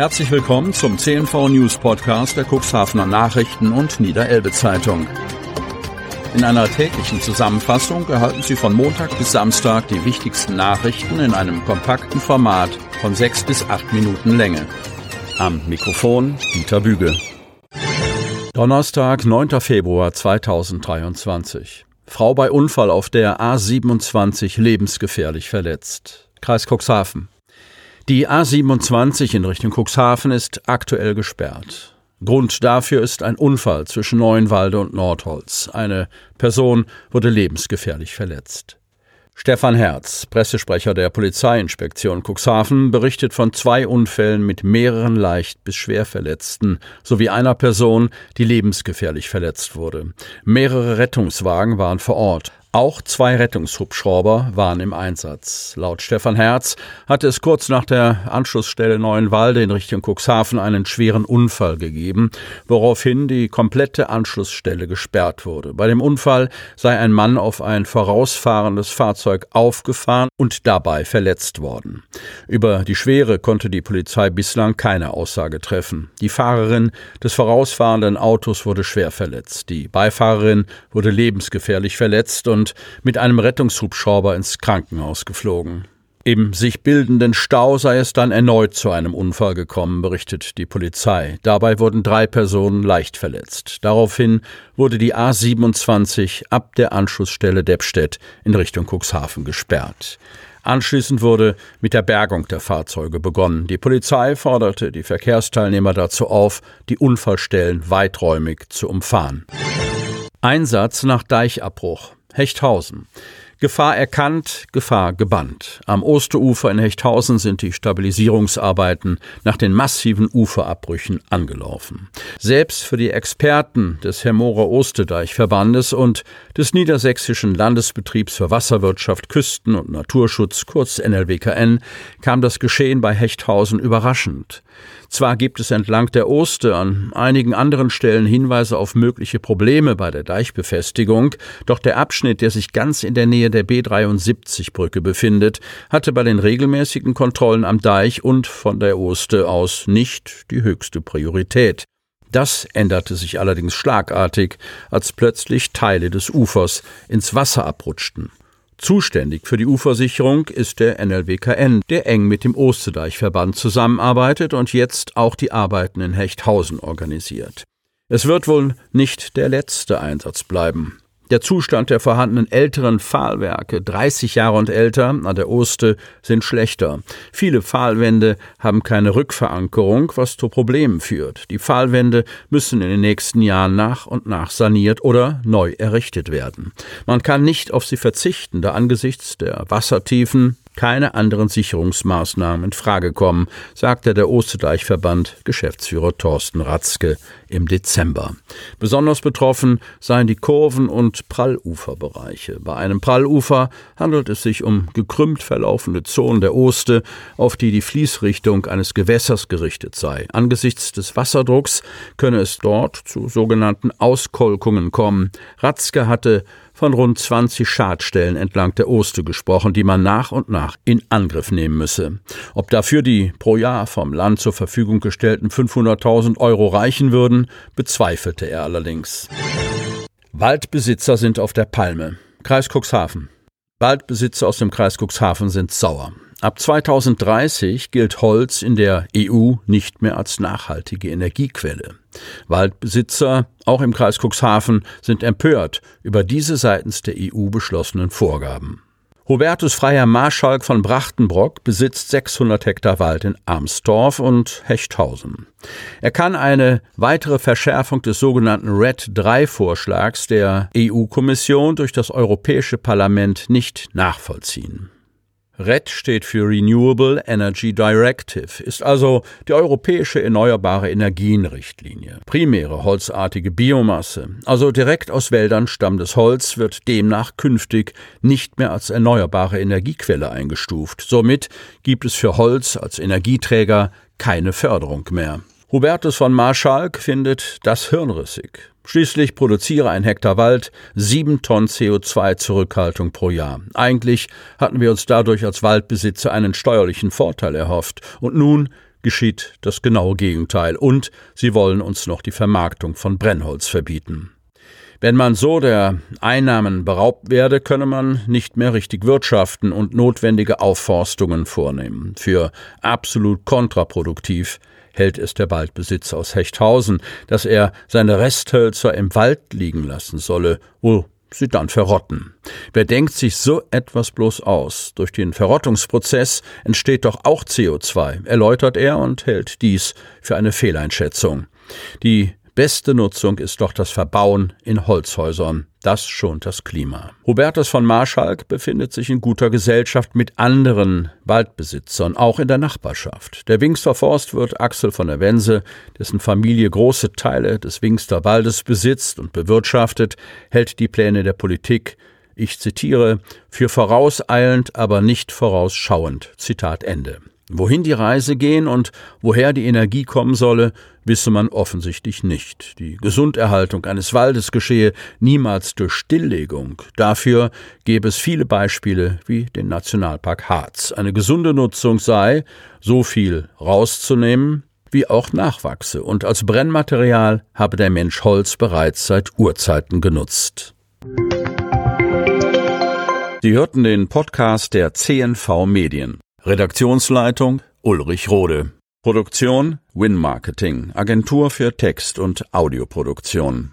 Herzlich willkommen zum CNV News Podcast der Cuxhavener Nachrichten und Niederelbe Zeitung. In einer täglichen Zusammenfassung erhalten Sie von Montag bis Samstag die wichtigsten Nachrichten in einem kompakten Format von sechs bis acht Minuten Länge. Am Mikrofon Dieter Büge. Donnerstag, 9. Februar 2023. Frau bei Unfall auf der A27 lebensgefährlich verletzt. Kreis Cuxhaven. Die A27 in Richtung Cuxhaven ist aktuell gesperrt. Grund dafür ist ein Unfall zwischen Neuenwalde und Nordholz. Eine Person wurde lebensgefährlich verletzt. Stefan Herz, Pressesprecher der Polizeiinspektion Cuxhaven, berichtet von zwei Unfällen mit mehreren leicht bis schwer Verletzten sowie einer Person, die lebensgefährlich verletzt wurde. Mehrere Rettungswagen waren vor Ort. Auch zwei Rettungshubschrauber waren im Einsatz. Laut Stefan Herz hatte es kurz nach der Anschlussstelle Neuenwalde in Richtung Cuxhaven einen schweren Unfall gegeben, woraufhin die komplette Anschlussstelle gesperrt wurde. Bei dem Unfall sei ein Mann auf ein vorausfahrendes Fahrzeug aufgefahren und dabei verletzt worden. Über die Schwere konnte die Polizei bislang keine Aussage treffen. Die Fahrerin des vorausfahrenden Autos wurde schwer verletzt. Die Beifahrerin wurde lebensgefährlich verletzt und und mit einem Rettungshubschrauber ins Krankenhaus geflogen. Im sich bildenden Stau sei es dann erneut zu einem Unfall gekommen, berichtet die Polizei. Dabei wurden drei Personen leicht verletzt. Daraufhin wurde die A27 ab der Anschlussstelle Deppstedt in Richtung Cuxhaven gesperrt. Anschließend wurde mit der Bergung der Fahrzeuge begonnen. Die Polizei forderte die Verkehrsteilnehmer dazu auf, die Unfallstellen weiträumig zu umfahren. Einsatz nach Deichabbruch. Hechthausen. Gefahr erkannt, Gefahr gebannt. Am Osterufer in Hechthausen sind die Stabilisierungsarbeiten nach den massiven Uferabbrüchen angelaufen. Selbst für die Experten des Hermorer Ostedeich-Verbandes und des Niedersächsischen Landesbetriebs für Wasserwirtschaft, Küsten- und Naturschutz, kurz NLWKN, kam das Geschehen bei Hechthausen überraschend. Zwar gibt es entlang der Oste an einigen anderen Stellen Hinweise auf mögliche Probleme bei der Deichbefestigung, doch der Abschnitt, der sich ganz in der Nähe der B73-Brücke befindet, hatte bei den regelmäßigen Kontrollen am Deich und von der Oste aus nicht die höchste Priorität. Das änderte sich allerdings schlagartig, als plötzlich Teile des Ufers ins Wasser abrutschten. Zuständig für die Uversicherung ist der NLWKN, der eng mit dem Ostedeichverband zusammenarbeitet und jetzt auch die Arbeiten in Hechthausen organisiert. Es wird wohl nicht der letzte Einsatz bleiben. Der Zustand der vorhandenen älteren Pfahlwerke, 30 Jahre und älter, an der Oste, sind schlechter. Viele Pfahlwände haben keine Rückverankerung, was zu Problemen führt. Die Pfahlwände müssen in den nächsten Jahren nach und nach saniert oder neu errichtet werden. Man kann nicht auf sie verzichten, da angesichts der Wassertiefen keine anderen Sicherungsmaßnahmen in Frage kommen, sagte der Osterdeichverband Geschäftsführer Thorsten Ratzke im Dezember. Besonders betroffen seien die Kurven- und Pralluferbereiche. Bei einem Prallufer handelt es sich um gekrümmt verlaufende Zonen der Oste, auf die die Fließrichtung eines Gewässers gerichtet sei. Angesichts des Wasserdrucks könne es dort zu sogenannten Auskolkungen kommen. Ratzke hatte von rund 20 Schadstellen entlang der Oste gesprochen, die man nach und nach in Angriff nehmen müsse. Ob dafür die pro Jahr vom Land zur Verfügung gestellten 500.000 Euro reichen würden, bezweifelte er allerdings. Waldbesitzer sind auf der Palme. Kreis Cuxhaven. Waldbesitzer aus dem Kreis Cuxhaven sind sauer. Ab 2030 gilt Holz in der EU nicht mehr als nachhaltige Energiequelle. Waldbesitzer, auch im Kreis Cuxhaven, sind empört über diese seitens der EU beschlossenen Vorgaben. Hubertus Freier Marschalk von Brachtenbrock besitzt 600 Hektar Wald in Amsdorf und Hechthausen. Er kann eine weitere Verschärfung des sogenannten RED 3 Vorschlags der EU-Kommission durch das Europäische Parlament nicht nachvollziehen. RED steht für Renewable Energy Directive, ist also die europäische erneuerbare Energienrichtlinie. Primäre holzartige Biomasse, also direkt aus Wäldern stammendes Holz, wird demnach künftig nicht mehr als erneuerbare Energiequelle eingestuft. Somit gibt es für Holz als Energieträger keine Förderung mehr. Hubertus von Marschalk findet das hirnrissig. Schließlich produziere ein Hektar Wald sieben Tonnen CO2-Zurückhaltung pro Jahr. Eigentlich hatten wir uns dadurch als Waldbesitzer einen steuerlichen Vorteil erhofft. Und nun geschieht das genaue Gegenteil und sie wollen uns noch die Vermarktung von Brennholz verbieten. Wenn man so der Einnahmen beraubt werde, könne man nicht mehr richtig wirtschaften und notwendige Aufforstungen vornehmen. Für absolut kontraproduktiv hält es der Waldbesitzer aus Hechthausen, dass er seine Resthölzer im Wald liegen lassen solle, wo sie dann verrotten. Wer denkt sich so etwas bloß aus? Durch den Verrottungsprozess entsteht doch auch CO2, erläutert er und hält dies für eine Fehleinschätzung. Die Beste Nutzung ist doch das Verbauen in Holzhäusern. Das schont das Klima. Hubertus von Marschalk befindet sich in guter Gesellschaft mit anderen Waldbesitzern, auch in der Nachbarschaft. Der Wingster Forstwirt Axel von der Wense, dessen Familie große Teile des Wingster Waldes besitzt und bewirtschaftet, hält die Pläne der Politik ich zitiere, für vorauseilend, aber nicht vorausschauend. Zitat Ende. Wohin die Reise gehen und woher die Energie kommen solle, wisse man offensichtlich nicht. Die Gesunderhaltung eines Waldes geschehe niemals durch Stilllegung. Dafür gäbe es viele Beispiele wie den Nationalpark Harz. Eine gesunde Nutzung sei, so viel rauszunehmen, wie auch nachwachse, und als Brennmaterial habe der Mensch Holz bereits seit Urzeiten genutzt. Sie hörten den Podcast der CNV Medien. Redaktionsleitung Ulrich Rode. Produktion Win Marketing, Agentur für Text- und Audioproduktion.